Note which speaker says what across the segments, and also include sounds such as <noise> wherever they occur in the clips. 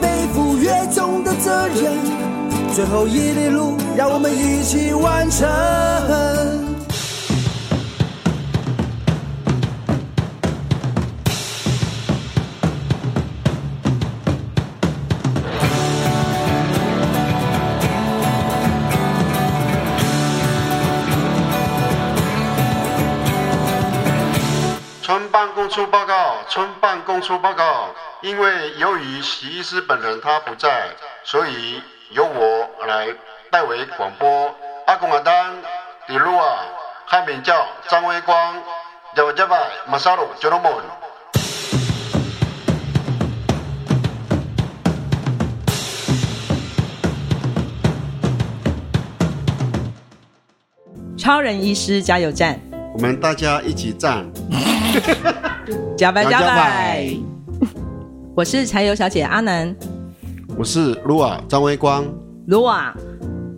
Speaker 1: 背负越重的责任。最后一里路，让我们一起完成。
Speaker 2: 出报告，村办公出报告。因为由于徐医师本人他不在，所以由我来代为广播。阿公阿丹，李路啊，汉名叫张威光，叫叫吧，马萨鲁，九龙门。
Speaker 3: 超人医师加油站，
Speaker 2: 我们大家一起站。<laughs>
Speaker 3: 加班加班，<laughs> 我是柴油小姐阿南，
Speaker 2: 我是卢瓦张威光，
Speaker 3: 卢瓦，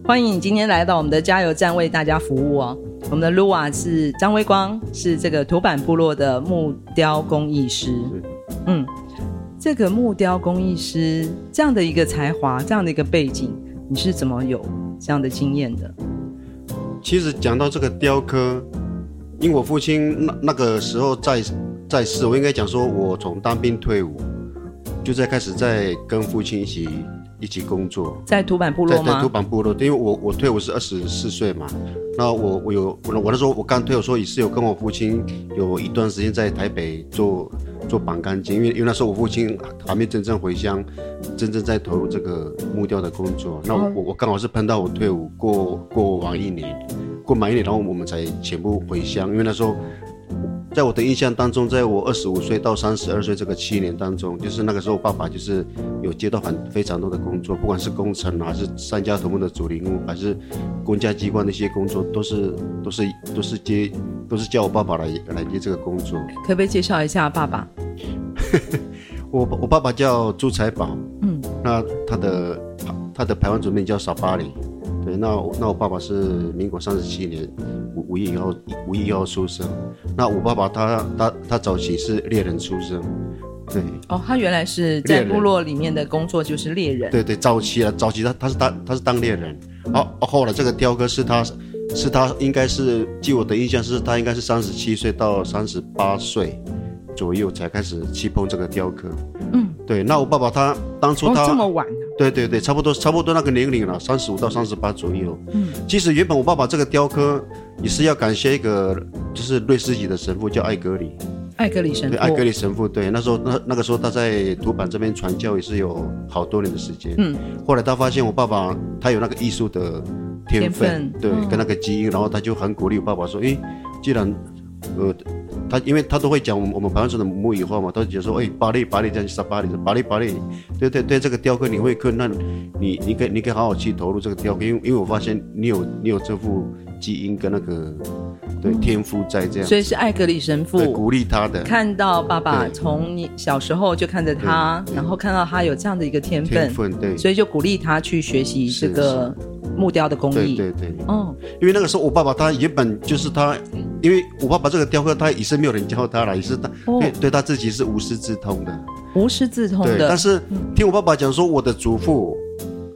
Speaker 3: 欢迎你今天来到我们的加油站为大家服务哦。我们的卢瓦是张威光，是这个土板部落的木雕工艺师。嗯，这个木雕工艺师这样的一个才华，这样的一个背景，你是怎么有这样的经验的？
Speaker 2: 其实讲到这个雕刻。因为我父亲那那个时候在在世，我应该讲说，我从当兵退伍，就在开始在跟父亲一起一起工作，
Speaker 3: 在土板部落吗？
Speaker 2: 在土板部落，因为我我退伍是二十四岁嘛，那我我有我我那时候我刚退伍，说也是有跟我父亲有一段时间在台北做做板钢筋，因为因为那时候我父亲还没真正回乡，真正在投入这个木雕的工作，那我我刚好是碰到我退伍过过完一年。过满一年，然后我们才全部回乡。因为那时候，在我的印象当中，在我二十五岁到三十二岁这个七年当中，就是那个时候，爸爸就是有接到很非常多的工作，不管是工程还是三家头目的祖灵屋，还是公家机关的一些工作，都是都是都是接，都是叫我爸爸来来接这个工作。
Speaker 3: 可不可以介绍一下爸爸？<laughs>
Speaker 2: 我我爸爸叫朱财宝，
Speaker 3: 嗯，
Speaker 2: 那他的他的台湾族名叫沙巴里。对，那我那我爸爸是民国三十七年五五月一号五一号出生。那我爸爸他他他早期是猎人出生，对。
Speaker 3: 哦，他原来是在部落里面的工作就是猎人。
Speaker 2: 对对，早期啊，早期他他是当他是当猎人。哦，后来这个雕刻是他是他应该是，据我的印象是他应该是三十七岁到三十八岁左右才开始去碰这个雕刻。
Speaker 3: 嗯，
Speaker 2: 对。那我爸爸他当初他、
Speaker 3: 哦、这么晚。
Speaker 2: 对对对，差不多差不多那个年龄了，三十五到三十八左右。嗯，其实原本我爸爸这个雕刻也是要感谢一个，就是瑞士籍的神父叫艾格里。
Speaker 3: 艾格里神父。
Speaker 2: 对，艾格里神父。对，那时候那那个时候他在土坂这边传教也是有好多年的时间。嗯。后来他发现我爸爸他有那个艺术的天分，对，嗯、跟那个基因，然后他就很鼓励我爸爸说：“诶，既然，呃。”他因为他都会讲我们我们排湾省的母语话嘛，他就说，哎，巴黎巴黎这样说巴黎，巴黎巴黎，对对对，这个雕刻你会刻，那你你可以你可以好好去投入这个雕刻，因为因为我发现你有你有这副基因跟那个对天赋在这样，
Speaker 3: 所以是艾格里神父
Speaker 2: 鼓励他的，
Speaker 3: 看到爸爸从你小时候就看着他，然后看到他有这样的一个天分，
Speaker 2: 天分对，
Speaker 3: 所以就鼓励他去学习这个木雕的工艺，
Speaker 2: 对对对，
Speaker 3: 哦，
Speaker 2: 因为那个时候我爸爸他原本就是他。因为我爸爸这个雕刻，他也是没有人教他了，也是他、哦、对对他自己是无师自通的，
Speaker 3: 无师自通的。
Speaker 2: 对，但是听我爸爸讲说，我的祖父，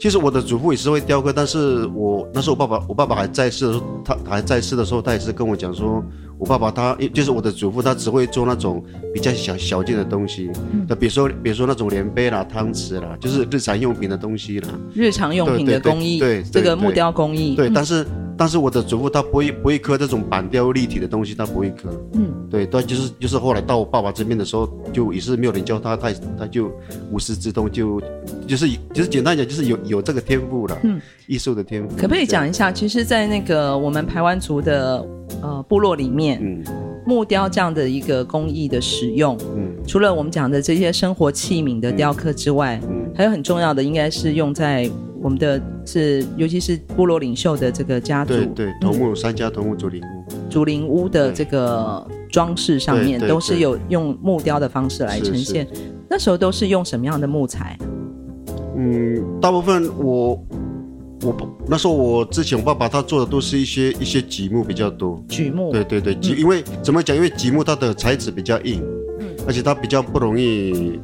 Speaker 2: 其实我的祖父也是会雕刻，但是我那时候我爸爸我爸爸还在世的时候，他还在世的时候，他也是跟我讲说。我爸爸他就是我的祖父，他只会做那种比较小小件的东西，那、嗯、比如说比如说那种连杯啦、汤匙啦，就是日常用品的东西啦。
Speaker 3: 日常用品的工艺，对这个木雕工艺。
Speaker 2: 对，但是但是我的祖父他不会不会刻这种板雕立体的东西，他不会刻。嗯，对，他就是就是后来到我爸爸这边的时候，就也是没有人教他，他他就无师自通，就就是就是简单讲，就是有有这个天赋了。嗯，艺术的天赋。
Speaker 3: 可不可以讲一下？其实，在那个我们排湾族的呃部落里面。嗯，木雕这样的一个工艺的使用，嗯，除了我们讲的这些生活器皿的雕刻之外，嗯，还有很重要的应该是用在我们的是，尤其是部落领袖的这个家族，
Speaker 2: 对对，头目三家头目竹林屋，
Speaker 3: 竹林屋的这个装饰上面都是有用木雕的方式来呈现。那时候都是用什么样的木材？
Speaker 2: 嗯，大部分我。我那时候我之前我爸爸他做的都是一些一些榉木比较多，
Speaker 3: 榉木
Speaker 2: 对对对，榉、嗯、因为怎么讲？因为榉木它的材质比较硬，嗯，而且它比较不容易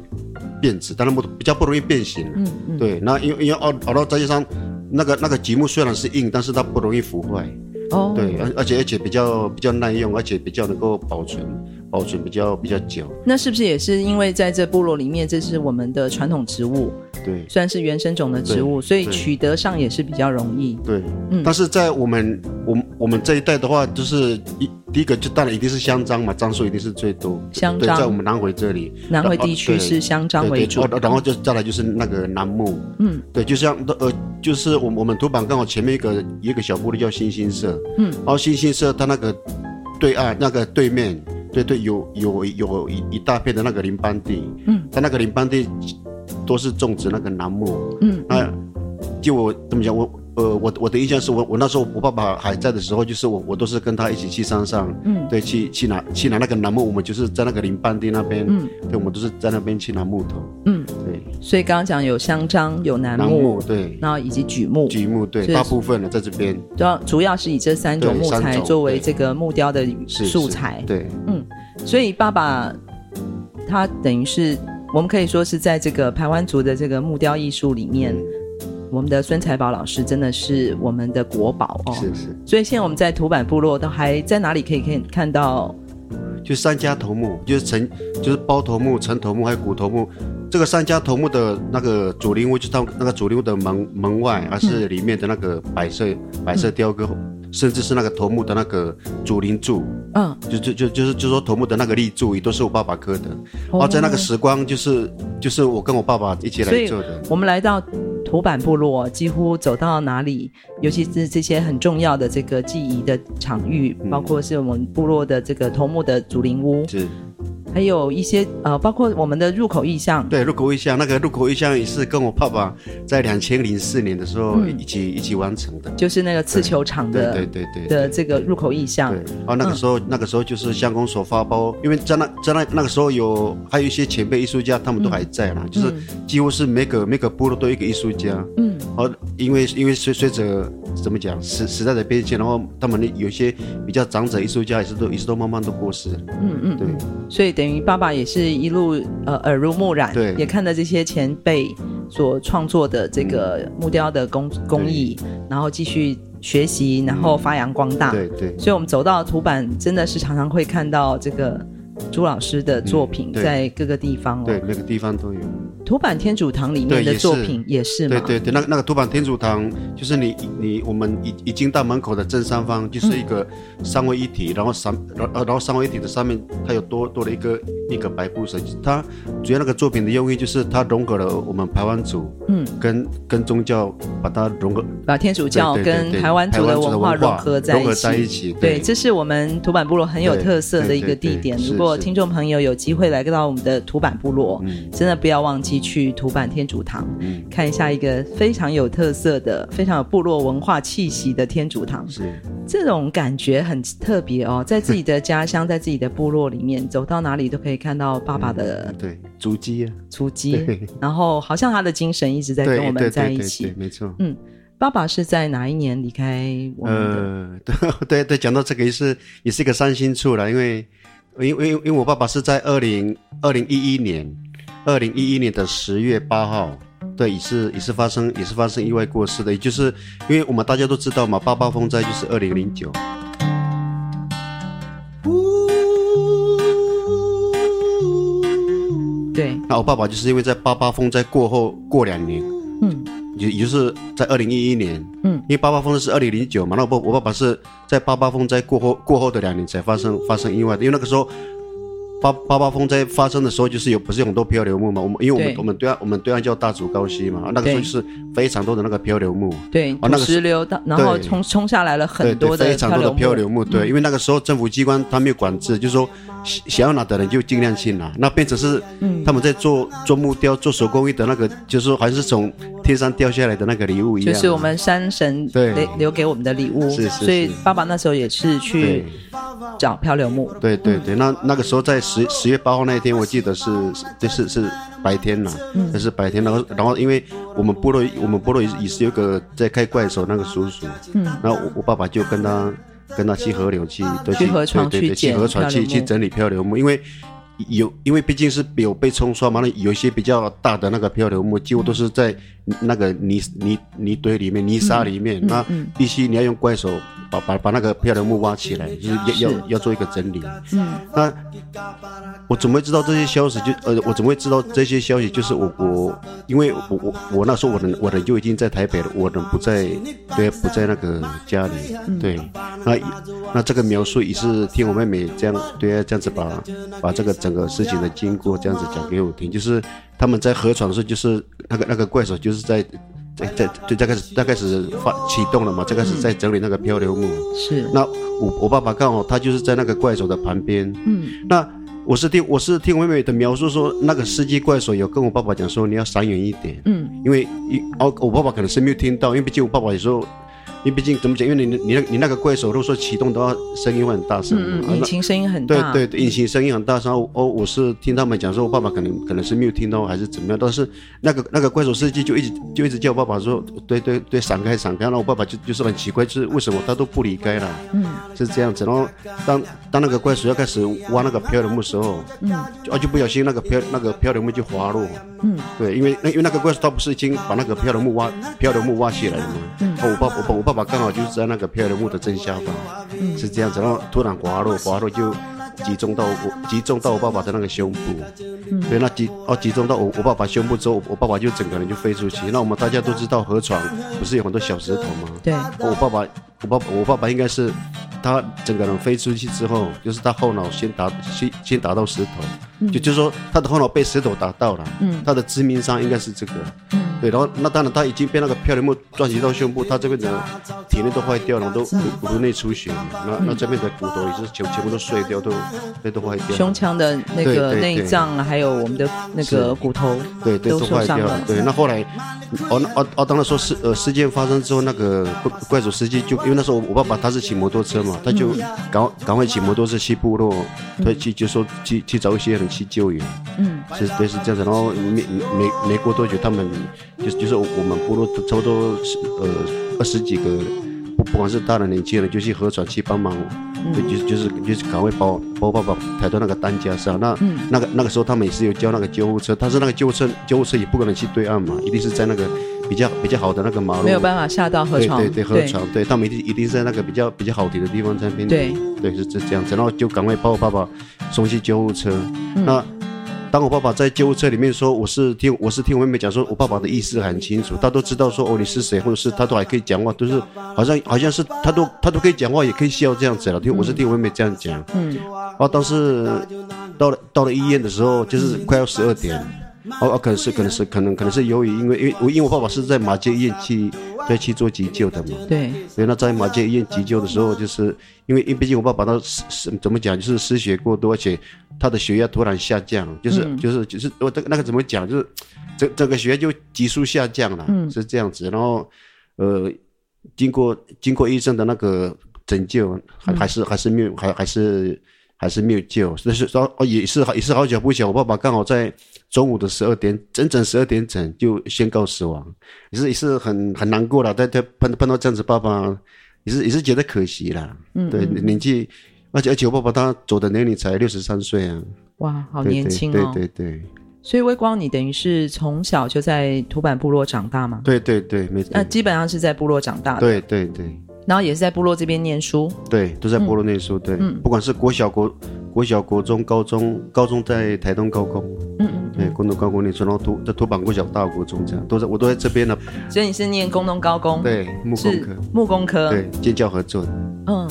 Speaker 2: 变质，当然不比较不容易变形，嗯嗯，对，那因为因为熬熬到再加上那个那个积木虽然是硬，但是它不容易腐坏，哦，对，而而且而且比较比较耐用，而且比较能够保存。保存比较比较久，
Speaker 3: 那是不是也是因为在这部落里面，这是我们的传统植物，
Speaker 2: 对，
Speaker 3: 算是原生种的植物，所以取得上也是比较容易。
Speaker 2: 对，嗯。但是在我们我我们这一代的话，就是一第一个就当然一定是香樟嘛，樟树一定是最多。
Speaker 3: 香樟。在
Speaker 2: 我们南回这里，
Speaker 3: 南回地区是香樟为主，
Speaker 2: 然后就再来就是那个楠木，嗯，对，就像呃，就是我我们土板刚好前面一个一个小部落叫星星社，嗯，然后星星社它那个对岸那个对面。对对，有有有一一大片的那个林班地，嗯，它那个林班地都是种植那个楠木，嗯，那就我怎么讲，我呃我我的印象是我我那时候我爸爸还在的时候，就是我我都是跟他一起去山上，嗯，对，去去拿去拿那个楠木，我们就是在那个林半地那边，嗯，对，我们都是在那边去拿木头，嗯，对，
Speaker 3: 所以刚刚讲有香樟，有楠木，木，
Speaker 2: 对，
Speaker 3: 然后以及榉木，
Speaker 2: 榉木，对，大部分的在这边，
Speaker 3: 主要主要是以这三种木材作为这个木雕的素材，
Speaker 2: 对，嗯。
Speaker 3: 所以爸爸他等于是我们可以说是在这个排湾族的这个木雕艺术里面，嗯、我们的孙财宝老师真的是我们的国宝哦。
Speaker 2: 是是。
Speaker 3: 所以现在我们在土坂部落都还在哪里可以可以看到？
Speaker 2: 就三家头目，就是陈就是包头目、陈头目还有古头目。这个三家头目的那个主灵屋，就到那个主灵屋的门门外，而是里面的那个摆设摆设雕刻。嗯甚至是那个头目的那个竹林柱，嗯，就就就就是就说头目的那个立柱也都是我爸爸刻的，哦，在那个时光就是就是我跟我爸爸一起来做的。
Speaker 3: 我们来到土坂部落，几乎走到哪里，尤其是这些很重要的这个记忆的场域，嗯，包括是我们部落的这个头目的祖灵屋，是。还有一些呃，包括我们的入口意向。
Speaker 2: 对，入口意向，那个入口意向也是跟我爸爸在两千零四年的时候一起、嗯、一起完成的。
Speaker 3: 就是那个刺球场的，
Speaker 2: 对对对，对
Speaker 3: 的这个入口意向。
Speaker 2: 对，然后那个时候、嗯、那个时候就是乡公所发包，因为在那在那那个时候有还有一些前辈艺术家，他们都还在啦，嗯、就是几乎是每个每个部落都有一个艺术家。嗯。好，因为因为随随着怎么讲时时代的变迁，然后他们的有些比较长者艺术家也是都也是都慢慢都过世。嗯嗯，对。
Speaker 3: 所以等于爸爸也是一路呃耳濡目染，对，也看到这些前辈所创作的这个木雕的工、嗯、工艺，然后继续学习，然后发扬光大。嗯、对对。所以我们走到图版，真的是常常会看到这个朱老师的作品在各个地方哦。
Speaker 2: 对，每个地方都有。
Speaker 3: 土坂天主堂里面的作品也是吗？
Speaker 2: 对对对，那个那个土坂天主堂就是你你我们已已经到门口的正上方就是一个三位一体，嗯、然后三然然后三位一体的上面它有多多了一个一个白布神，它主要那个作品的用意就是它融合了我们台湾族，嗯，跟跟宗教把它融合，
Speaker 3: 把天主教跟台湾族的文化融合在一起，融合在一起。对，对，这是我们土坂部落很有特色的一个地点。如果听众朋友有机会来到我们的土坂部落，嗯，真的不要忘记。去土坂天主堂，嗯，看一下一个非常有特色的、非常有部落文化气息的天主堂，是。这种感觉很特别哦，在自己的家乡，<laughs> 在自己的部落里面，走到哪里都可以看到爸爸的、
Speaker 2: 嗯、对足迹啊，
Speaker 3: 足迹，然后好像他的精神一直在跟我们在一起，
Speaker 2: 对对对对没错，
Speaker 3: 嗯，爸爸是在哪一年离开我们的？
Speaker 2: 呃，对 <laughs> 对对，讲到这个也是也是一个伤心处了，因为因为因为我爸爸是在二零二零一一年。二零一一年的十月八号，对，也是也是发生也是发生意外过世的，也就是因为我们大家都知道嘛，八八风灾就是二零零九。
Speaker 3: 对，
Speaker 2: 那我爸爸就是因为在八八风灾过后过两年，嗯，也也就是在二零一一年，嗯，因为八八风灾是二零零九嘛，那我我爸爸是在八八风灾过后过后的两年才发生发生意外的，因为那个时候。八八八风灾发生的时候，就是有不是有很多漂流木嘛？我们因为我
Speaker 3: 们
Speaker 2: 我们对岸我们对岸叫大竹高溪嘛，那个时候就是非常多的那个漂流木。
Speaker 3: 对，啊
Speaker 2: 那个
Speaker 3: 土石流，然
Speaker 2: 后
Speaker 3: 冲冲下来了很多的
Speaker 2: 对非常多的漂流木，对，
Speaker 3: 嗯。
Speaker 2: 因为那个时候政府机关他没有管制，就是说想想要拿的人就尽量去拿，那变成是他们在做做木雕、做手工艺的那个，就是说还是从天上掉下来的那个礼物一样，
Speaker 3: 就是我们山神
Speaker 2: 对。
Speaker 3: 留留给我们的礼物，
Speaker 2: 是是
Speaker 3: 所以爸爸那时候也是去找漂流木，
Speaker 2: 对对对，那那个时候在十十月八号那一天，我记得是就是是白天呐，
Speaker 3: 嗯
Speaker 2: 那是白天，然后然后因为我们部落我们部落也是有个在开怪手那个叔叔，嗯，然后我我爸爸就跟他跟他去河流去对
Speaker 3: 去河床
Speaker 2: 对对对
Speaker 3: 去
Speaker 2: 河床
Speaker 3: 漂流木
Speaker 2: 去去整理漂流木，因为。有，因为毕竟是有被冲刷嘛，那有一些比较大的那个漂流木，几乎都是在那个泥泥泥堆里面、泥沙里面，那必须你要用怪手把把把那个漂流木挖起来，就是要
Speaker 3: 是
Speaker 2: 要要做一个整理。嗯，那我怎么会知道这些消息？就呃，我怎么会知道这些消息？就是我我，因为我我我那时候我的我的就已经在台北了，我的不在，对，不在那个家里，对，那那这个描述也是听我妹妹这样对这样子把把这个整个事情的经过这样子讲给我听，就是他们在河床的时候，就是那个那个怪手就是在。在在对，在开始在开始发启动了嘛，在开始在整理那个漂流木。
Speaker 3: 是
Speaker 2: 那我我爸爸刚好他就是在那个怪手的旁边。嗯，那我是听我是听我妹妹的描述说，那个司机怪手有跟我爸爸讲说，你要闪远一点。嗯，因为一哦，我爸爸可能是没有听到，因为毕竟我爸爸有时候。因为毕竟怎么讲？因为你你那你那个怪手，如果说启动的话，声音会很大声。
Speaker 3: 嗯，引擎声音很大。
Speaker 2: 对对，引擎声音很大声。哦，我是听他们讲说，我爸爸可能可能是没有听到，还是怎么样？但是那个那个怪手司机就一直就一直叫我爸爸说，对对对，闪开闪开。然后我爸爸就就是很奇怪，就是为什么他都不离开了？嗯，是这样子。然后当当那个怪手要开始挖那个漂流木的时候，嗯，啊就不小心那个漂那个漂流木就滑落。嗯，对，因为那因为那个怪手他不是已经把那个漂流木挖漂流木挖起来了吗？嗯，我爸我爸我爸爸刚好就是在那个漂流木的正下方，嗯，是这样子，然后突然滑落，滑落就集中到我，集中到我爸爸的那个胸部，嗯，对，那集哦集中到我我爸爸胸部之后，我爸爸就整个人就飞出去。那我们大家都知道河床不是有很多小石头吗？
Speaker 3: 对，
Speaker 2: 我爸爸我爸爸我爸爸应该是他整个人飞出去之后，就是他后脑先打先先打到石头，嗯、就就是说他的后脑被石头打到了，嗯，他的致命伤应该是这个，嗯。对，然后那当然他已经被那个漂流木撞击到胸部，他这边的体内都坏掉了，都骨骨内出血，那那这边的骨头也是全全部都碎掉，都都都坏掉。
Speaker 3: 胸腔的那个内脏还有我们的那个骨头，
Speaker 2: 对对都坏掉了。对，那后来，哦那哦哦，当然说事呃事件发生之后，那个怪怪主司机就因为那时候我爸爸他是骑摩托车嘛，他就赶赶快骑摩托车去部落，他去就说去去找一些人去救援。嗯，是对是这样子，然后没没没过多久他们。就是就是我们部落差不多十呃二十几个，不不管是大的年轻人，就去河床去帮忙，嗯、就就就是就是赶快把我把我爸爸抬到那个担架上。那、嗯、那个那个时候他们也是有叫那个救护车，但是那个救护车救护车也不可能去对岸嘛，一定是在那个比较比较好的那个马路，
Speaker 3: 没有办法下到河床。
Speaker 2: 对对对，河床，对，他们一定一定是在那个比较比较好停的地方在那边。
Speaker 3: 对
Speaker 2: 对是这这样子，然后就赶快把我爸爸送去救护车。嗯、那。当我爸爸在救护车里面说，我是听我是听我妹妹讲说，我爸爸的意思很清楚，他都知道说哦你是谁，或者是他都还可以讲话，都是好像好像是他都他都可以讲话，也可以笑这样子了。听我是听我妹妹这样讲，嗯，然后当时到了到了医院的时候，就是快要十二点，哦哦，可能是可能是可能可能是由于因为因为我因为我爸爸是在马街医院去再去做急救的嘛，
Speaker 3: 对，
Speaker 2: 所以那在马街医院急救的时候，就是因为因为毕竟我爸爸他失失怎么讲，就是失血过多，而且。他的血压突然下降，就是、嗯、就是就是我这个那个怎么讲，就是这这个血压就急速下降了，嗯、是这样子。然后呃，经过经过医生的那个拯救，还还是还是没有，还还是还是没有救。那是说哦，也是也是好久不久，我爸爸刚好在中午的十二点，整整十二点整就宣告死亡，也是也是很很难过了。但他碰碰到这样子，爸爸也是也是觉得可惜啦。嗯，对年纪。而且而且我爸爸他走的年龄才六十三岁啊！
Speaker 3: 哇，好年轻哦！
Speaker 2: 对对对。
Speaker 3: 所以微光，你等于是从小就在土坂部落长大吗？
Speaker 2: 对对对，没错。
Speaker 3: 那基本上是在部落长大的。
Speaker 2: 对对对。
Speaker 3: 然后也是在部落这边念书。
Speaker 2: 对，都在部落念书。对，不管是国小、国国小、国中、高中，高中在台东高工。嗯嗯。对，工农高工念书，然后土在土板国小、大国中这样，都在我都在这边呢。
Speaker 3: 所以你是念工农高工？
Speaker 2: 对，木工科。
Speaker 3: 木工科。
Speaker 2: 对，建教合作。嗯。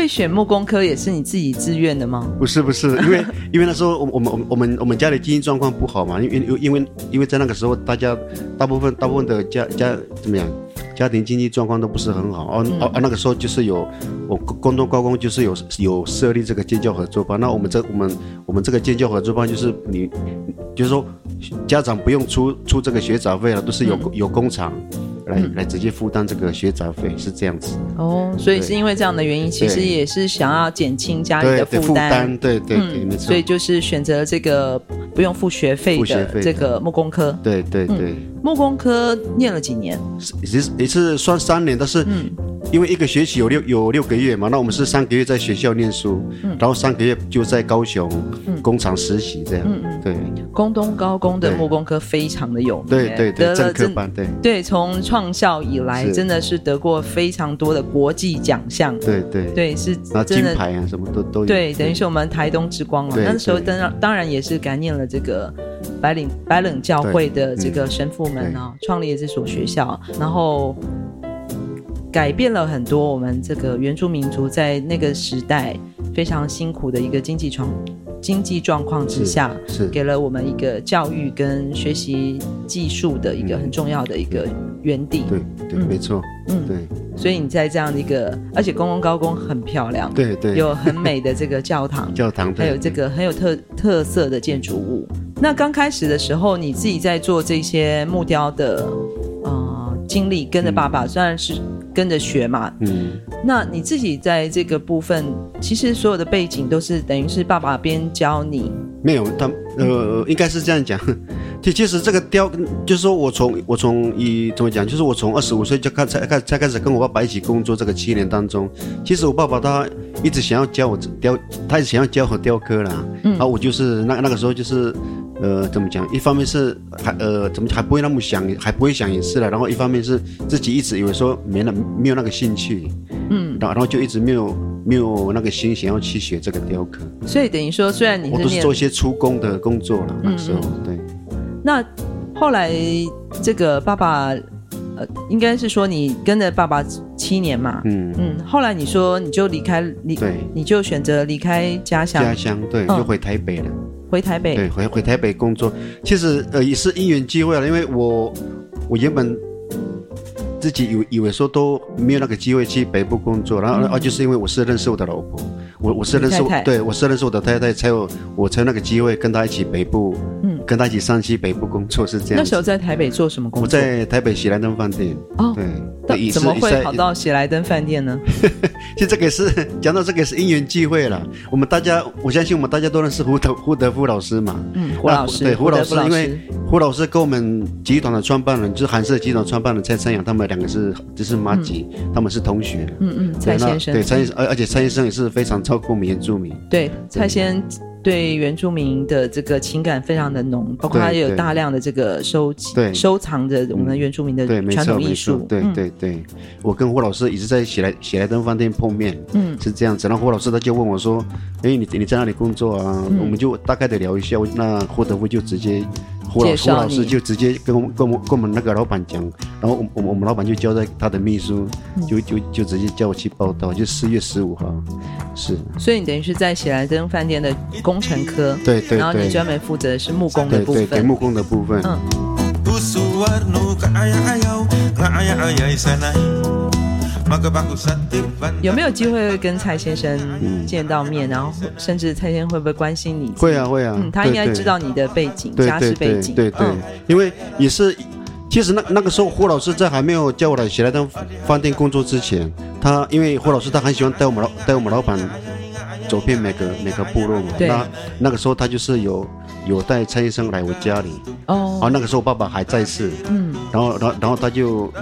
Speaker 3: 会选木工科也是你自己自愿的吗？
Speaker 2: 不是不是，因为 <laughs> 因为那时候我我们我们我们家里经济状况不好嘛，因为因为因为在那个时候大家大部分大部分的家家怎么样？家庭经济状况都不是很好哦哦啊，那个时候就是有我工东高工就是有有设立这个建教合作班，那我们这我们我们这个建教合作班就是你，就是说家长不用出出这个学杂费了，都是有有工厂来、嗯、来直接负担这个学杂费，是这样子。
Speaker 3: 哦，所以是因为这样的原因，其实也是想要减轻家里的负担，
Speaker 2: 对对对，对，没错。
Speaker 3: 所以就是选择这个不用付学费的这个木工科，
Speaker 2: 对对对。嗯
Speaker 3: 木工科念了几年？
Speaker 2: 也是，也是算三年，但是因为一个学期有六有六个月嘛，那我们是三个月在学校念书，嗯、然后三个月就在高雄工厂实习这样。嗯嗯，对。
Speaker 3: 工东高工的木工科非常的有名，
Speaker 2: 对对对，正科班，对。
Speaker 3: 对，从创校以来真的是得过非常多的国际奖项，
Speaker 2: 对对。
Speaker 3: 对，是
Speaker 2: 拿金牌啊什么都都有，
Speaker 3: 对，等于是我们台东之光了。那时候当然当然也是感念了这个。白领白冷教会的这个神父们啊，创立了这所学校，然后改变了很多我们这个原住民族在那个时代非常辛苦的一个经济状经济状况之下，是给了我们一个教育跟学习技术的一个很重要的一个原地。
Speaker 2: 对对，没错。嗯，对。
Speaker 3: 所以你在这样的一个，而且公共高工很漂亮，
Speaker 2: 对对，
Speaker 3: 有很美的这个教堂，<laughs>
Speaker 2: 教堂，
Speaker 3: 还有这个很有特特色的建筑物。那刚开始的时候，你自己在做这些木雕的呃经历，跟着爸爸，虽然是跟着学嘛，嗯，那你自己在这个部分，其实所有的背景都是等于是爸爸边教你，
Speaker 2: 没有他呃，应该是这样讲。其 <laughs> 其实这个雕，就是说我从我从一怎么讲，就是我从二十五岁就开才开才开始跟我爸爸一起工作，这个七年当中，其实我爸爸他一直想要教我雕，他一直想要教我雕刻啦，嗯，然后我就是那那个时候就是。呃，怎么讲？一方面是还呃，怎么还不会那么想，还不会想也是了。然后一方面是自己一直以为说没那没有那个兴趣，嗯，然后然后就一直没有没有那个心想要去学这个雕刻。
Speaker 3: 所以等于说，虽然你是
Speaker 2: 我都是做一些出工的工作了，那时候对。
Speaker 3: 那后来这个爸爸，呃，应该是说你跟着爸爸七年嘛，嗯嗯。后来你说你就离开离，对，你就选择离开家乡，
Speaker 2: 家乡对，就回台北了。
Speaker 3: 回台北，
Speaker 2: 对，回回台北工作，其实呃也是因缘机会了，因为我我原本自己以以为说都没有那个机会去北部工作，然后啊就是因为我是认识我的老婆，我我是认识我，对我是认识我的太太，才有我才有那个机会跟她一起北部。跟他一起上去北部工作是这样。
Speaker 3: 那时候在台北做什么工作？
Speaker 2: 我在台北喜来登饭店。哦，对。
Speaker 3: 怎么会跑到喜来登饭店呢？<laughs>
Speaker 2: 其实这个也是讲到这个是因缘际会了。我们大家，我相信我们大家都认识胡德胡德夫老师嘛。
Speaker 3: 嗯，胡老师。
Speaker 2: 对，胡老师，因为胡老师跟我们集团的创办人，就是韩式集团创办人蔡三阳，他们两个是就是妈吉，他们是同学。
Speaker 3: 嗯嗯，蔡先生。
Speaker 2: 对，蔡先生，而而且蔡先生也是非常照顾我们原住民。
Speaker 3: 对，蔡先。对原住民的这个情感非常的浓，包括他也有大量的这个收集、收藏着我们原住民的传统艺术。
Speaker 2: 对对对，我跟霍老师一直在喜来喜来登饭店碰面，嗯，是这样子。然后霍老师他就问我说：“哎，你你在哪里工作啊？”我们就大概的聊一下。那霍德夫就直接。胡老胡老师就直接跟我们跟我们跟我们那个老板讲，然后我我我们老板就交代他的秘书，就就就直接叫我去报道，就四月十五号，是。
Speaker 3: 所以你等于是在喜来登饭店的工程科，
Speaker 2: 对对对，
Speaker 3: 然后你专门负责的是木工的部分，
Speaker 2: 对对，木工的部分。嗯。
Speaker 3: 有没有机会跟蔡先生见到面？然后甚至蔡先生会不会关心你？
Speaker 2: 会啊会啊，
Speaker 3: 嗯，他应该知道你的背景、家世背景。
Speaker 2: 对对，因为也是，其实那那个时候胡老师在还没有叫我来喜来登饭店工作之前，他因为胡老师他很喜欢带我们老带我们老板走遍每个每个部落嘛。那那个时候他就是有有带蔡先生来我家里哦，啊那个时候爸爸还在世，嗯，然后然后然后他就。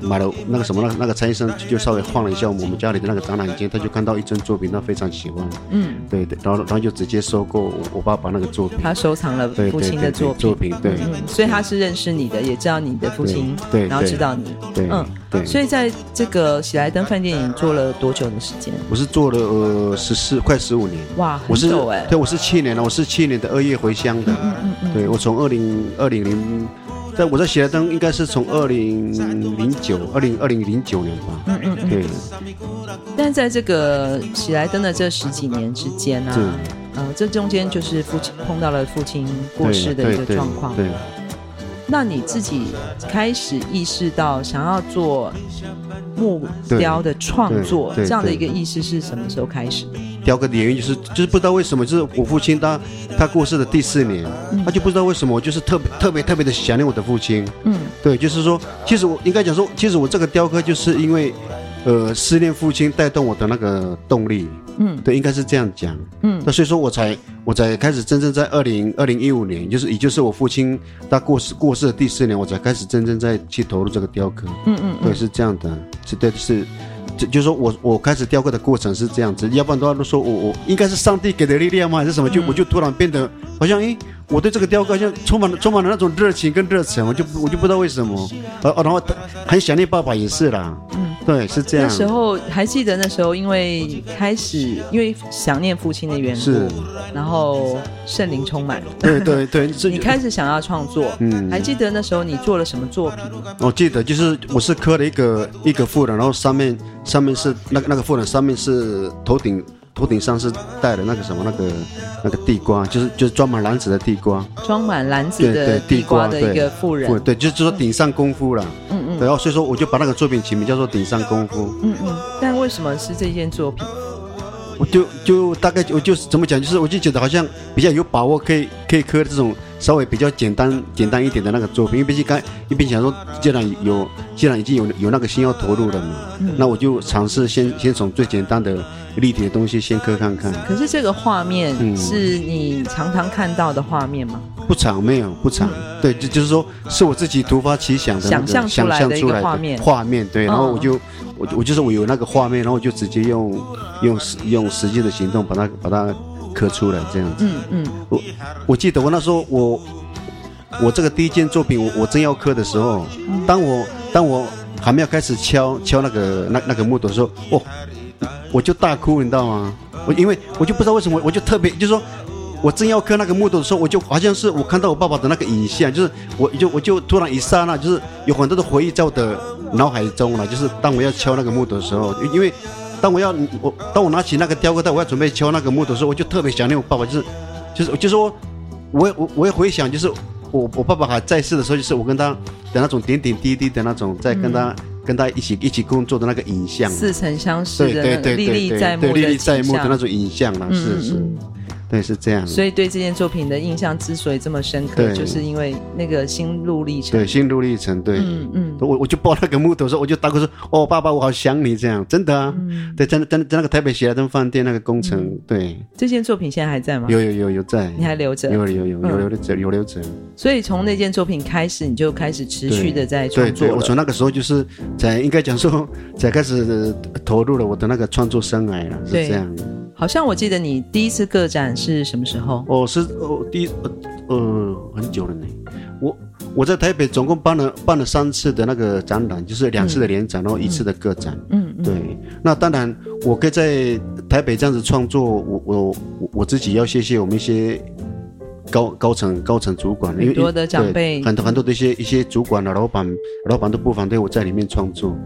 Speaker 2: 买了那个什么，那那个蔡医生就稍微晃了一下我们家里的那个展览间，他就看到一尊作品，他非常喜欢。嗯，对对，然后然后就直接收购我爸爸那个作品。
Speaker 3: 他收藏了父亲的作品。
Speaker 2: 作品对，
Speaker 3: 嗯，所以他是认识你的，也知道你的父亲，对，然后知道你，
Speaker 2: 对，嗯，对。
Speaker 3: 所以在这个喜来登饭店，你做了多久的时间？
Speaker 2: 我是做了呃十四快十五年。
Speaker 3: 哇，很久哎。
Speaker 2: 对，我是去年了，我是去年的二月回乡的。嗯嗯嗯。对，我从二零二零零。在我在喜来登应该是从二零零九二零二零零九年吧。
Speaker 3: 嗯嗯嗯。对。但在这个喜来登的这十几年之间呢、啊，呃，这中间就是父亲碰到了父亲过世的一个状况。对。对对对那你自己开始意识到想要做木雕的创作这样的一个意识是什么时候开始的？
Speaker 2: 雕刻的原因就是就是不知道为什么，就是我父亲他他过世的第四年，嗯、他就不知道为什么，我就是特别特别特别的想念我的父亲。嗯，对，就是说，其实我应该讲说，其实我这个雕刻就是因为。呃，思念父亲带动我的那个动力，嗯，对，应该是这样讲，嗯，那所以说我才我才开始真正在二零二零一五年，就是也就是我父亲他过世过世的第四年，我才开始真正在去投入这个雕刻，嗯嗯，对，是这样的，是对，是，就就是说我我开始雕刻的过程是这样子，要不然的话都说我我应该是上帝给的力量吗，还是什么？就我就突然变得好像诶，我对这个雕刻好像充满了充满了那种热情跟热忱，我就我就不知道为什么，呃然后很想念爸爸也是啦，嗯。对，是这样。
Speaker 3: 那时候还记得，那时候因为开始，因为想念父亲的缘故，是，然后圣灵充满了。
Speaker 2: 对对对，<laughs>
Speaker 3: 你开始想要创作。嗯，还记得那时候你做了什么作品？
Speaker 2: 我记得就是我是刻了一个一个妇人，然后上面上面是那个那个妇人上面是头顶。头顶上是带的那个什么那个那个地瓜，就是就是装满篮子的地瓜，
Speaker 3: 装满篮子的地瓜的一个妇人，
Speaker 2: 对，对，就是说顶上功夫了，嗯嗯，然后所以说我就把那个作品起名叫做顶上功夫，
Speaker 3: 嗯嗯，但为什么是这件作品？
Speaker 2: 我就就大概我就是怎么讲，就是我就觉得好像比较有把握，可以可以刻这种稍微比较简单简单一点的那个作品，因为毕竟刚一边想说，既然有既然已经有有那个心要投入了嘛，嗯、那我就尝试先先从最简单的立体的东西先刻看看。
Speaker 3: 可是这个画面是你常常看到的画面吗？
Speaker 2: 不常，没有不常，嗯、对，就就是说是我自己突发奇想的那个
Speaker 3: 想象出来的一个画面，
Speaker 2: 画面对，然后我就。哦我我就是我有那个画面，然后我就直接用用实用实际的行动把它把它刻出来这样子。嗯嗯。我我记得我那时候我我这个第一件作品我我正要刻的时候，当我当我还没有开始敲敲那个那那个木头的时候，哦，我就大哭，你知道吗？我因为我就不知道为什么，我就特别就是说，我正要刻那个木头的时候，我就好像是我看到我爸爸的那个影像，就是我就我就突然一刹那，就是有很多的回忆在我的。脑海中了，就是当我要敲那个木头的时候，因为当我要我当我拿起那个雕刻刀，我要准备敲那个木头的时候，我就特别想念我爸爸，就是就是就是说，我我我也回想，就是我我爸爸还在世的时候，就是我跟他的那种点点滴滴的那种，在跟他、嗯、跟他一起一起工作的那个影像，
Speaker 3: 似曾相识的历历在目，
Speaker 2: 历历在目的那种影像了，是、嗯、是。是对，是这样。所
Speaker 3: 以对这件作品的印象之所以这么深刻，就是因为那个心路历程。
Speaker 2: 对，心路历程，对。嗯嗯。我我就抱那个木头说，我就大哭说：“哦，爸爸，我好想你。”这样，真的啊。嗯、对，真的，真的，在那个台北喜来登饭店那个工程，嗯、对。
Speaker 3: 这件作品现在还在吗？
Speaker 2: 有有有有在。
Speaker 3: 你还留着？
Speaker 2: 有有有有留着，有留着。
Speaker 3: 所以从那件作品开始，你就开始持续的在创作。
Speaker 2: 对，对，我从那个时候就是在应该讲说，才开始投入了我的那个创作生涯了，是这样。
Speaker 3: 好像我记得你第一次个展是什么时候？
Speaker 2: 哦，是哦，第一呃呃很久了呢。我我在台北总共办了办了三次的那个展览，就是两次的联展，嗯、然后一次的个展。嗯，嗯对。那当然，我可以在台北这样子创作，我我我自己要谢谢我们一些。高高层高层主管，
Speaker 3: 很多的长辈，
Speaker 2: 很多很多的一些一些主管啊，老板老板都不反对我在里面创作。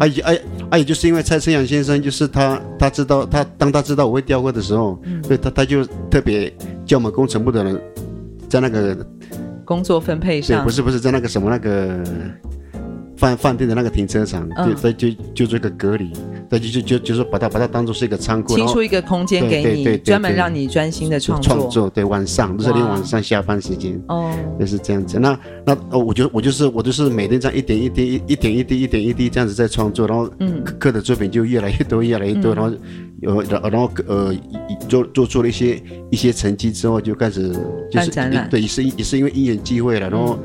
Speaker 2: 哎呀哎哎，就是因为蔡承阳先生，就是他他知道他当他知道我会雕刻的时候，嗯、所以他他就特别叫我们工程部的人在那个
Speaker 3: 工作分配上，
Speaker 2: 对，不是不是在那个什么那个。饭饭店的那个停车场，就在就就这个隔离，对，就就就就是把它把它当做是一个仓库，
Speaker 3: 清出一个空间给你，专门让你专心的创作。创作
Speaker 2: 对，晚上就是连晚上下班时间哦，就是这样子。那那哦，我觉得我就是我就是每天这样一点一滴一一点一滴一点一滴这样子在创作，然后嗯，刻的作品就越来越多越来越多，然后有然然后呃做做出了一些一些成绩之后，就开始就是对，也是也是因为因缘机会了，然后。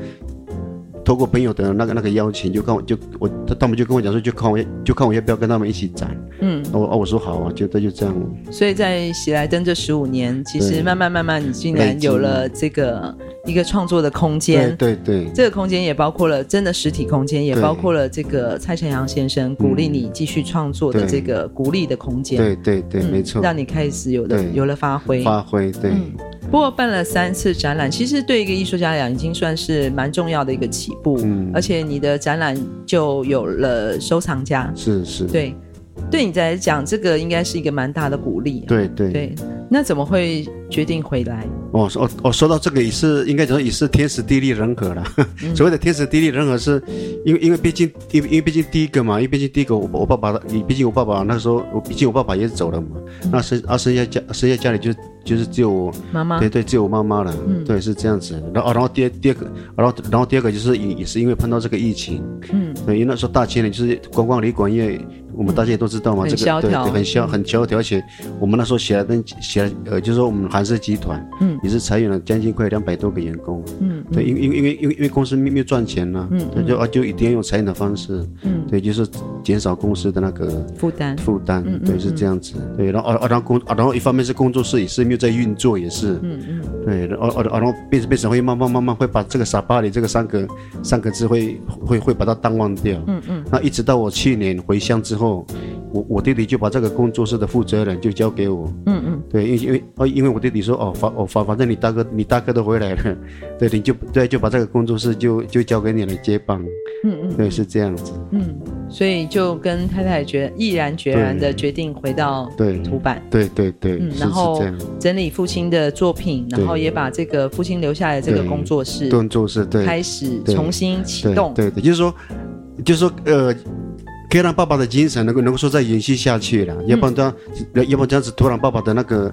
Speaker 2: 透过朋友的那个那个邀请，就看我就我他他们就跟我讲说，就看我就看我要不要跟他们一起展，嗯，哦哦，我说好啊，就这就这样。
Speaker 3: 所以在喜来登这十五年，其实慢慢慢慢，你竟然有了这个一个创作的空间。
Speaker 2: 对对对，
Speaker 3: 这个空间也包括了真的实体空间，也包括了这个蔡成阳先生鼓励你继续创作的这个鼓励的空间。
Speaker 2: 对对对，没错，
Speaker 3: 让你开始有了有了发挥。
Speaker 2: 发挥对。
Speaker 3: 不过办了三次展览，其实对一个艺术家来讲，已经算是蛮重要的一个起步。嗯，而且你的展览就有了收藏家。
Speaker 2: 是是。
Speaker 3: 对，对你来讲，这个应该是一个蛮大的鼓励。
Speaker 2: 对对对。
Speaker 3: 那怎么会决定回来？
Speaker 2: 哦哦哦，说到这个也是应该讲也是天时地利人和了。嗯、<laughs> 所谓的天时地利人和，是因为因为毕竟因为因为毕竟第一个嘛，因为毕竟第一个我我爸爸的，你毕竟我爸爸那时候我毕竟我爸爸也走了嘛，嗯、那剩啊剩下家剩下家里就就是只有我妈妈，对对，只有我妈妈了。嗯，对，是这样子。然后然后第二第二个，然后然后第二个就是也也是因为碰到这个疫情。嗯，对，因为那时候大千呢就是观光旅馆业，我们大家也都知道嘛，嗯、这个对对很萧很萧条，而且我们那时候写了登写了呃就是说我们韩氏集团，嗯，也是裁员了将近快两百多个员工。嗯，对，因为因为因为因为因为公司没没有赚钱呢，嗯，对，就啊就一定要用裁员的方式。嗯，对，就是减少公司的那个负担负担，对，是这样子。对，然后啊啊然后工啊然后一方面是工作室也是没有在运作，也是。嗯嗯。对，然后啊然后变变成会慢慢慢慢会把这个傻巴里这个三个三个字会会会把它淡忘掉。嗯嗯。那一直到我去年回乡之后，我我弟弟就把这个工作室的负责人就交给我。嗯嗯。对，因为因为哦因为我弟弟说哦反哦反反正你大哥你大哥都回来了，对，你就对就把这个工作室就就交给你来接棒。嗯嗯。对，是这样子。嗯。
Speaker 3: 所以就跟太太决毅然决然的决定回到对土版，
Speaker 2: 对对对，
Speaker 3: 嗯，然后整理父亲的作品，然后也把这个父亲留下来的这个工作室，
Speaker 2: 工作室对，
Speaker 3: 开始重新启动，
Speaker 2: 对对，就是说，就是说，呃，可以让爸爸的精神能够能够说再延续下去了，要不然这样，要不然这样子突然爸爸的那个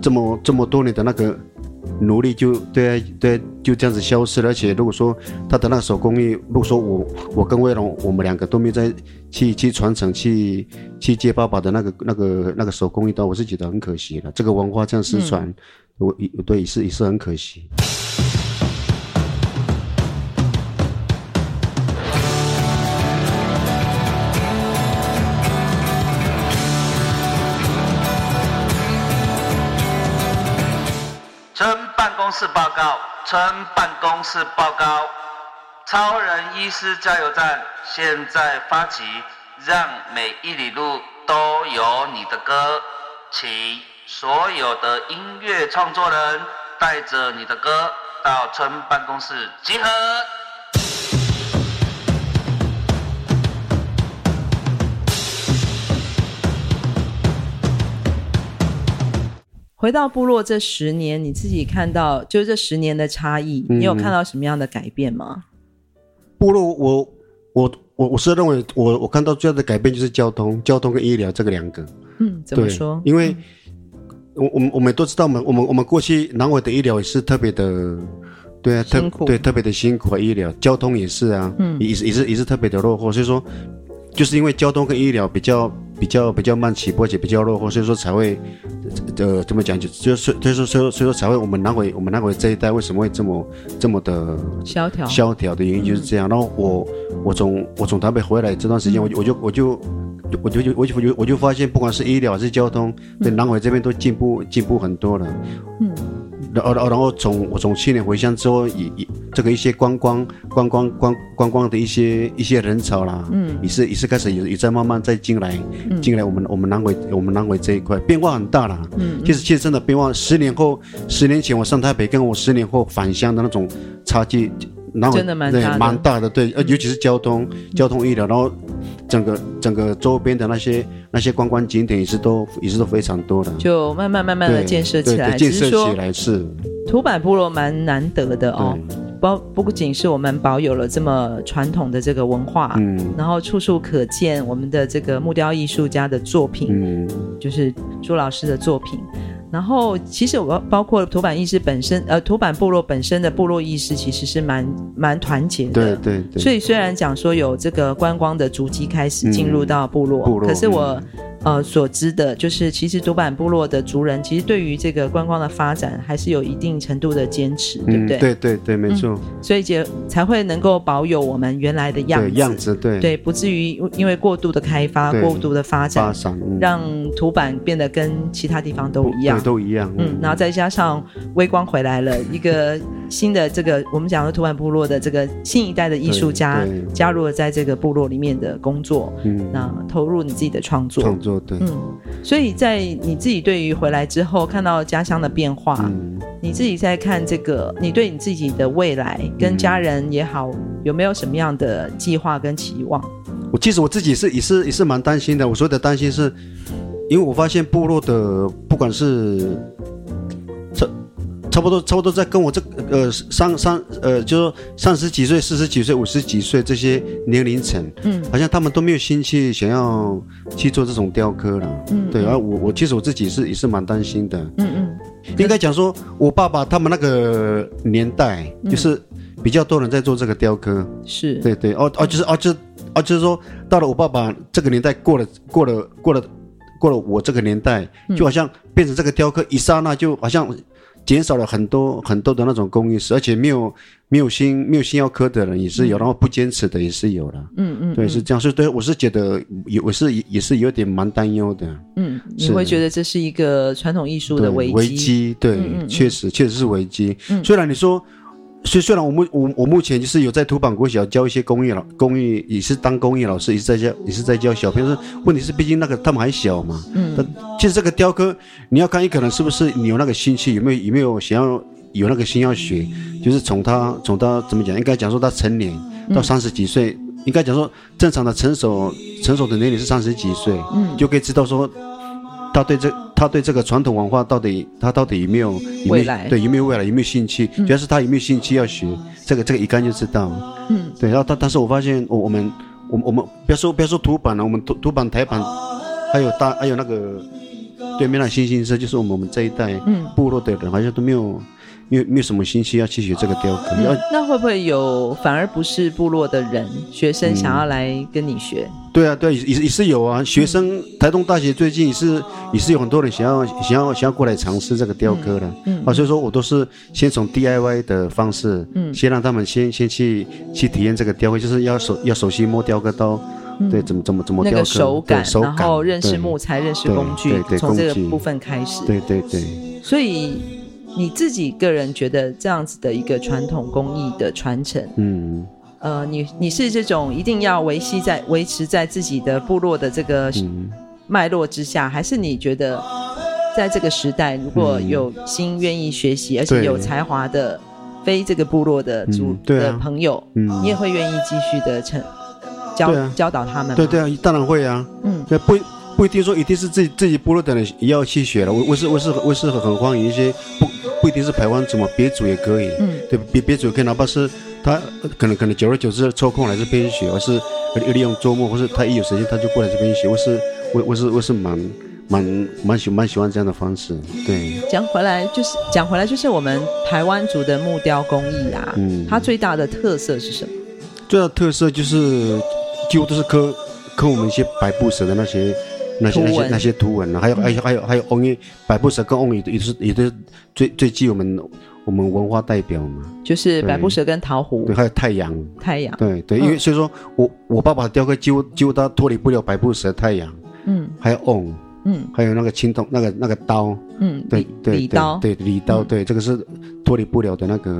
Speaker 2: 这么这么多年的那个。努力就对啊，对，就这样子消失了。而且如果说他的那个手工艺，如果说我我跟威龙，我们两个都没有在去去传承，去去接爸爸的那个那个那个手工艺的话，我是觉得很可惜了。这个文化这样失传，嗯、我对也是也是很可惜。
Speaker 4: 室报告，村办公室报告，超人医师加油站现在发起，让每一里路都有你的歌，请所有的音乐创作人带着你的歌到村办公室集合。
Speaker 3: 回到部落这十年，你自己看到就是这十年的差异，嗯、你有看到什么样的改变吗？
Speaker 2: 部落，我我我我是认为，我我看到最大的改变就是交通，交通跟医疗这个两个。
Speaker 3: 嗯，怎么说？
Speaker 2: 因为，我我们我们都知道嘛，我们我们过去南回的医疗也是特别的，对啊，特对特别的辛苦啊，医疗交通也是啊，嗯，也是也是也是特别的落后，所以说，就是因为交通跟医疗比较。比较比较慢起步，而且比较落后，所以说才会，呃，这么讲就就是，所以说所以说所以说才会我们南回我们南回这一代为什么会这么这么的萧条萧条的原因就是这样。嗯、然后我我从我从台北回来这段时间，我我就我就我就我就我就我就发现，不管是医疗还是交通，在南回这边都进步进步很多了。嗯。然后，然后从我从去年回乡之后，也也这个一些观光、观光、观观光的一些一些人潮啦，嗯，也是也是开始也也在慢慢在进来，嗯、进来我们我们南回我们南回这一块变化很大啦，嗯，其实其实真的变化，十年后十年前我上台北，跟我十年后返乡的那种差距。然后
Speaker 3: 真的蛮大的，
Speaker 2: 对，蛮大的，对，呃，尤其是交通、交通医疗，然后整个整个周边的那些那些观光景点也是都也是都非常多的，
Speaker 3: 就慢慢慢慢的建设起来，
Speaker 2: 建设起来是。
Speaker 3: 土坂部落蛮难得的哦，包不仅是我们保有了这么传统的这个文化，嗯，然后处处可见我们的这个木雕艺术家的作品，嗯，就是朱老师的作品。然后，其实我包包括土坂意识本身，呃，土坂部落本身的部落意识其实是蛮蛮团结的。
Speaker 2: 对对对。
Speaker 3: 所以虽然讲说有这个观光的足迹开始进入到部落，嗯、部落可是我呃所知的，就是其实土板部落的族人，其实对于这个观光的发展，还是有一定程度的坚持，对不对？
Speaker 2: 嗯、对对对，没错。嗯、
Speaker 3: 所以就才会能够保有我们原来的样子，
Speaker 2: 对样子对
Speaker 3: 对，不至于因为过度的开发、过度的发展，发嗯、让土板变得跟其他地方都一样，
Speaker 2: 都一样。嗯，
Speaker 3: 嗯然后再加上微光回来了，一个新的这个我们讲的土板部落的这个新一代的艺术家加入了在这个部落里面的工作，嗯，那投入你自己的创作，
Speaker 2: 创作对，
Speaker 3: 嗯，所以在你自己对于回来之后看到家乡的变化，嗯，你自己在看这个，你对你自己的未来跟家人也好，有没有什么样的计划跟期望？
Speaker 2: 我其实我自己是也是也是蛮担心的，我所有的担心是，因为我发现部落的不管是。差不多，差不多在跟我这呃三三呃，就是说三十几岁、四十几岁、五十几岁这些年龄层，嗯，好像他们都没有兴趣想要去做这种雕刻了，嗯，对，而我我其实我自己是也是蛮担心的，嗯嗯，应该讲说，我爸爸他们那个年代就是比较多人在做这个雕刻，是。对对，哦哦就是哦就哦就是说，到了我爸爸这个年代过了过了过了过了我这个年代，就好像变成这个雕刻一刹那就好像。减少了很多很多的那种工艺师，而且没有没有心没有心要刻的人也是有，嗯、然后不坚持的也是有的。嗯嗯，对，是这样，所以对我是觉得有我是也是有点蛮担忧的。嗯，
Speaker 3: 你会觉得这是一个传统艺术的危机？
Speaker 2: 危机，对，嗯嗯嗯确实确实是危机。嗯、虽然你说。所以虽然我目我我目前就是有在土坂国小教一些工艺老工艺，也是当工艺老师，也是在教也是在教小朋友。问题是毕竟那个他们还小嘛，嗯，其实这个雕刻你要看，一个人是不是你有那个兴趣，有没有有没有想要有那个心要学，就是从他从他怎么讲，应该讲说他成年到三十几岁，嗯、应该讲说正常的成熟成熟的年龄是三十几岁，嗯，就可以知道说。他对这，他对这个传统文化到底，他到底有没有，有没有
Speaker 3: 未来？
Speaker 2: 对，有没有未来？有没有兴趣？主要是他有没有兴趣要学这个，这个一看就知道。嗯，对。然后，但但是我发现，我我们，我我们不要说不要说土版了，我们土土版台版，还有大还有那个对面那星星社，就是我们我们这一代部落的人，好像都没有。没有没有什么兴趣要去学这个雕刻，
Speaker 3: 嗯，那会不会有反而不是部落的人学生想要来跟你学？
Speaker 2: 嗯、对啊，对，也也是有啊。学生，嗯、台东大学最近也是也是有很多人想要想要想要过来尝试这个雕刻的，嗯，啊，所以说我都是先从 DIY 的方式，嗯，先让他们先先去去体验这个雕刻，就是要手要熟悉摸雕刻刀，嗯、对，怎么怎么怎么雕刻，那个
Speaker 3: 手感，
Speaker 2: 手感，
Speaker 3: 然后认识木材，认识工具，从这个部分开始，
Speaker 2: 对对对，
Speaker 3: 所以。你自己个人觉得这样子的一个传统工艺的传承，嗯，呃，你你是这种一定要维系在维持在自己的部落的这个脉络之下，嗯、还是你觉得在这个时代，如果有心愿意学习、嗯、而且有才华的非这个部落的族、的朋友，嗯，你也会愿意继续的成教、啊、教导他们？
Speaker 2: 对对啊，当然会啊，嗯，那不。不一定说一定是自己自己部落的人也要去学了，我我是我是我是很欢迎一些不不一定是排湾族嘛，别族也可以，嗯，对，别别族可以，哪怕是他可能可能久而久之抽空来这边学，而是利用周末，或是他一有时间他就过来这边学，我是我我是我是蛮蛮蛮喜蛮喜欢这样的方式，对。
Speaker 3: 讲回来就是讲回来就是我们台湾族的木雕工艺啊，嗯，它最大的特色是什么？
Speaker 2: 最大的特色就是几乎都是刻刻我们一些白布蛇的那些。那些那些那些图文啊，还有还有还有还有翁语百步蛇跟翁语也是也是最最具我们我们文化代表嘛，
Speaker 3: 就是百步蛇跟桃湖，
Speaker 2: 对，还有太阳，
Speaker 3: 太阳，
Speaker 2: 对对，因为所以说我我爸爸雕刻几乎几乎他脱离不了百步蛇、太阳，嗯，还有翁，嗯，还有那个青铜那个那个刀，嗯，对对
Speaker 3: 礼刀，
Speaker 2: 对礼刀，对这个是脱离不了的那个，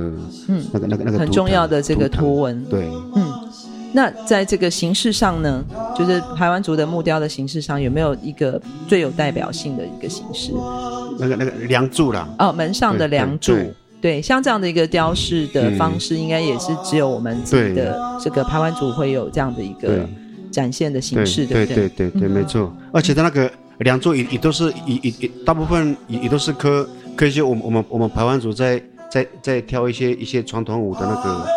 Speaker 2: 嗯，那个那个那个
Speaker 3: 很重要的这个图文，
Speaker 2: 对，嗯。
Speaker 3: 那在这个形式上呢，就是台湾族的木雕的形式上，有没有一个最有代表性的一个形式？
Speaker 2: 那个那个梁柱啦。
Speaker 3: 哦，门上的梁柱。对，对，像这样的一个雕饰的方式，应该也是只有我们自己的这个排湾族会有这样的一个展现的形式，对不对？
Speaker 2: 对对对对，没错。而且它那个梁柱也也都是也也也大部分也也都是刻刻一些我们我们我们排湾族在在在跳一些一些传统舞的那个。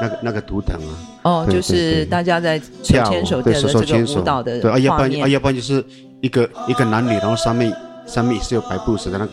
Speaker 2: 那个那个图腾啊，
Speaker 3: 哦，就是大家在手牵手的这个舞蹈的
Speaker 2: 对，啊，要不然啊，要不然就是一个一个男女，然后上面上面也是有白布什的那个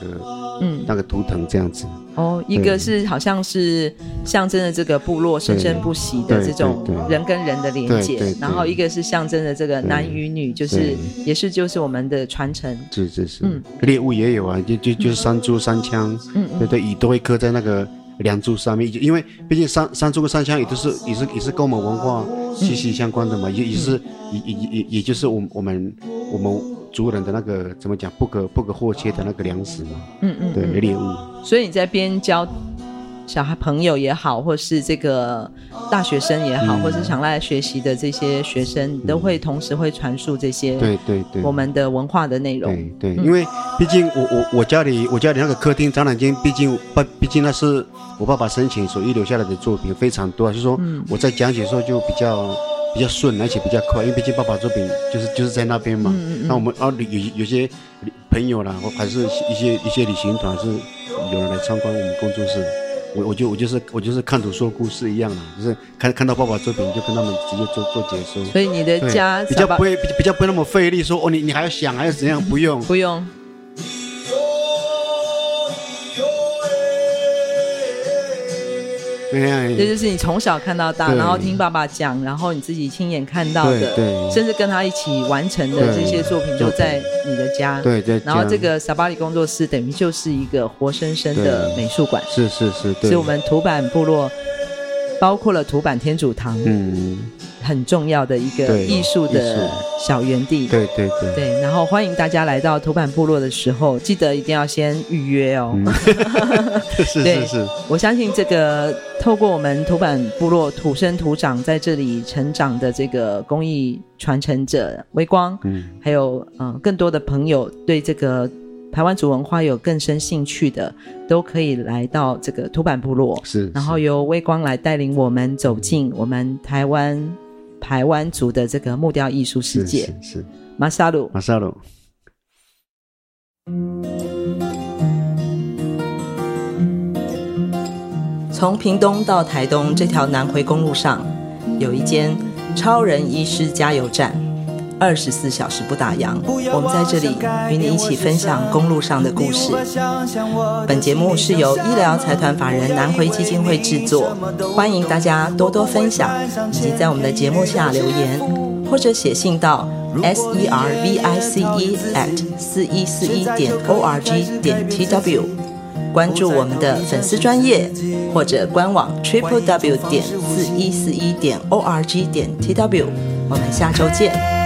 Speaker 2: 嗯，那个图腾这样子。
Speaker 3: 哦，一个是好像是象征着这个部落生生不息的这种人跟人的连接，然后一个是象征着这个男与女，就是也是就是我们的传承。
Speaker 2: 是是是，嗯，猎物也有啊，就就就是山猪山羌，嗯对对，也都会刻在那个梁柱三面，因为毕竟山山猪跟山羌也都是也是也是跟我们文化息息相关的嘛，也也是也也也也就是我我们我们。族人的那个怎么讲，不可不可或缺的那个粮食嘛，嗯嗯，对，猎物。
Speaker 3: 所以你在边教小孩朋友也好，或是这个大学生也好，嗯、或是想来学习的这些学生，嗯、都会同时会传述这些对对对我们的文化的内容。
Speaker 2: 对对，因为毕竟我我我家里我家里那个客厅展览间，毕竟毕毕竟那是我爸爸生前所遗留下来的作品非常多，就是说我在讲解的时候就比较。比较顺，而且比较快，因为毕竟爸爸作品就是就是在那边嘛。嗯嗯，那我们啊有有些朋友啦，或还是一些一些旅行团是有人来参观我们工作室，我我就我就是我就是看图说故事一样的，就是看看到爸爸作品就跟他们直接做做解说。
Speaker 3: 所以你的家
Speaker 2: 比较不会比较不会那么费力，说哦你你还要想还要怎样？不用
Speaker 3: 不用。这就是你从小看到大，然后听爸爸讲，然后你自己亲眼看到的，甚至跟他一起完成的这些作品，都在你的家。对对。然后这个萨巴里工作室等于就是一个活生生的美术馆。
Speaker 2: 是是是。
Speaker 3: 是我们土版部落，包括了土版天主堂。嗯。很重要的一个艺术的小园地，
Speaker 2: 对对对，
Speaker 3: 对。然后欢迎大家来到土坂部落的时候，记得一定要先预约哦。嗯、<laughs>
Speaker 2: 是是是，
Speaker 3: 我相信这个透过我们土坂部落土生土长在这里成长的这个公益传承者微光，嗯，还有嗯、呃、更多的朋友对这个台湾族文化有更深兴趣的，都可以来到这个土坂部落，
Speaker 2: 是，是。
Speaker 3: 然后由微光来带领我们走进我们台湾。排湾族的这个木雕艺术世界是，是马萨鲁，
Speaker 2: 马萨鲁。
Speaker 3: 从屏东到台东这条南回公路上，有一间超人医师加油站。二十四小时不打烊，我们在这里与你一起分享公路上的故事。本节目是由医疗财团法人南回基金会制作，欢迎大家多多分享，以及在我们的节目下留言，或者写信到 s e r v i c e at 四一四一点 o r g 点 t w，关注我们的粉丝专业，或者官网 triple w 点四一四一点 o r g 点 t w，我们下周见。